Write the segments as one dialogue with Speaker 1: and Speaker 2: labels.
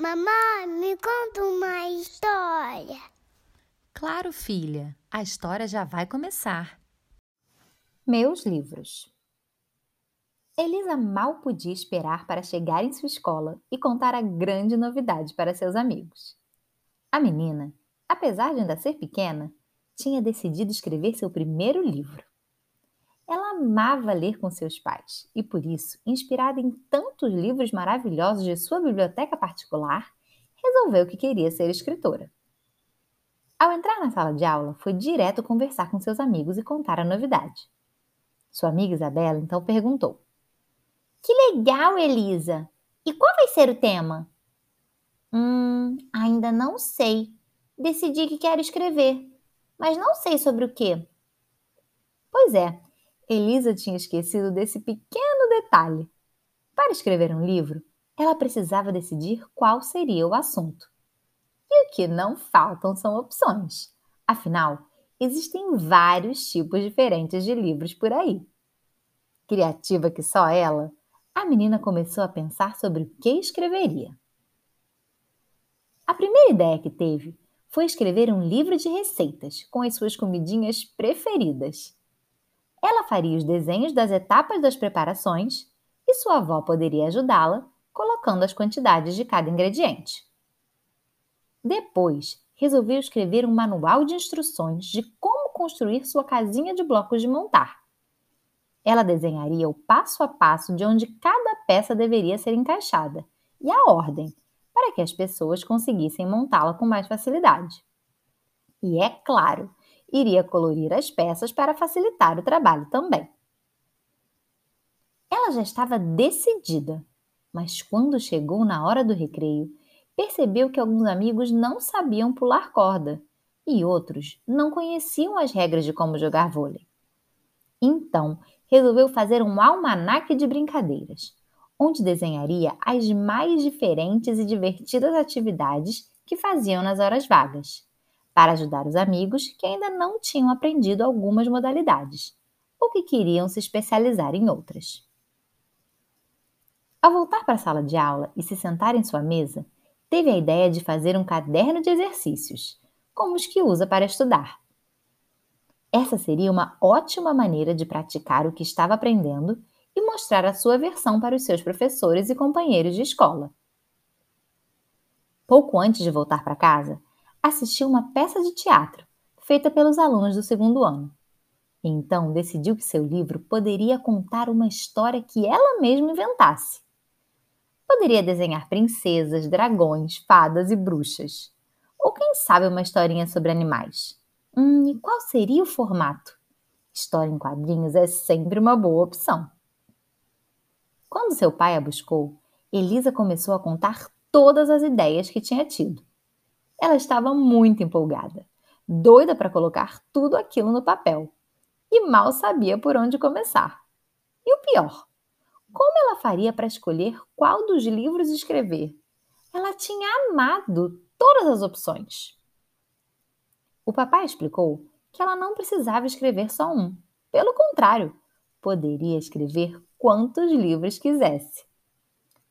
Speaker 1: Mamãe, me conta uma história.
Speaker 2: Claro, filha, a história já vai começar.
Speaker 3: Meus livros. Elisa mal podia esperar para chegar em sua escola e contar a grande novidade para seus amigos. A menina, apesar de ainda ser pequena, tinha decidido escrever seu primeiro livro. Ela amava ler com seus pais e, por isso, inspirada em tantos livros maravilhosos de sua biblioteca particular, resolveu que queria ser escritora. Ao entrar na sala de aula, foi direto conversar com seus amigos e contar a novidade. Sua amiga Isabela então perguntou: Que legal, Elisa! E qual vai ser o tema? Hum, ainda não sei. Decidi que quero escrever, mas não sei sobre o que. Pois é, Elisa tinha esquecido desse pequeno detalhe. Para escrever um livro, ela precisava decidir qual seria o assunto. E o que não faltam são opções. Afinal, existem vários tipos diferentes de livros por aí. Criativa que só ela, a menina começou a pensar sobre o que escreveria. A primeira ideia que teve foi escrever um livro de receitas com as suas comidinhas preferidas. Ela faria os desenhos das etapas das preparações e sua avó poderia ajudá-la colocando as quantidades de cada ingrediente. Depois, resolveu escrever um manual de instruções de como construir sua casinha de blocos de montar. Ela desenharia o passo a passo de onde cada peça deveria ser encaixada e a ordem, para que as pessoas conseguissem montá-la com mais facilidade. E é claro, iria colorir as peças para facilitar o trabalho também. Ela já estava decidida, mas quando chegou na hora do recreio, percebeu que alguns amigos não sabiam pular corda e outros não conheciam as regras de como jogar vôlei. Então, resolveu fazer um almanaque de brincadeiras, onde desenharia as mais diferentes e divertidas atividades que faziam nas horas vagas para ajudar os amigos que ainda não tinham aprendido algumas modalidades ou que queriam se especializar em outras. Ao voltar para a sala de aula e se sentar em sua mesa, teve a ideia de fazer um caderno de exercícios, como os que usa para estudar. Essa seria uma ótima maneira de praticar o que estava aprendendo e mostrar a sua versão para os seus professores e companheiros de escola. Pouco antes de voltar para casa, assistiu uma peça de teatro feita pelos alunos do segundo ano. Então decidiu que seu livro poderia contar uma história que ela mesma inventasse. Poderia desenhar princesas, dragões, fadas e bruxas. Ou quem sabe uma historinha sobre animais. Hum, e qual seria o formato? História em quadrinhos é sempre uma boa opção. Quando seu pai a buscou, Elisa começou a contar todas as ideias que tinha tido. Ela estava muito empolgada, doida para colocar tudo aquilo no papel, e mal sabia por onde começar. E o pior, como ela faria para escolher qual dos livros escrever? Ela tinha amado todas as opções. O papai explicou que ela não precisava escrever só um. Pelo contrário, poderia escrever quantos livros quisesse.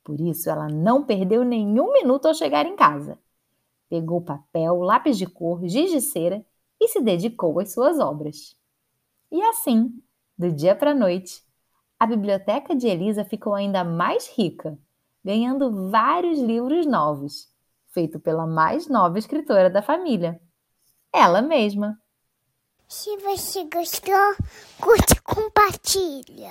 Speaker 3: Por isso, ela não perdeu nenhum minuto ao chegar em casa Pegou papel, lápis de cor, giz de cera e se dedicou às suas obras. E assim, do dia para a noite, a biblioteca de Elisa ficou ainda mais rica, ganhando vários livros novos, feito pela mais nova escritora da família, ela mesma.
Speaker 1: Se você gostou, curte e compartilha.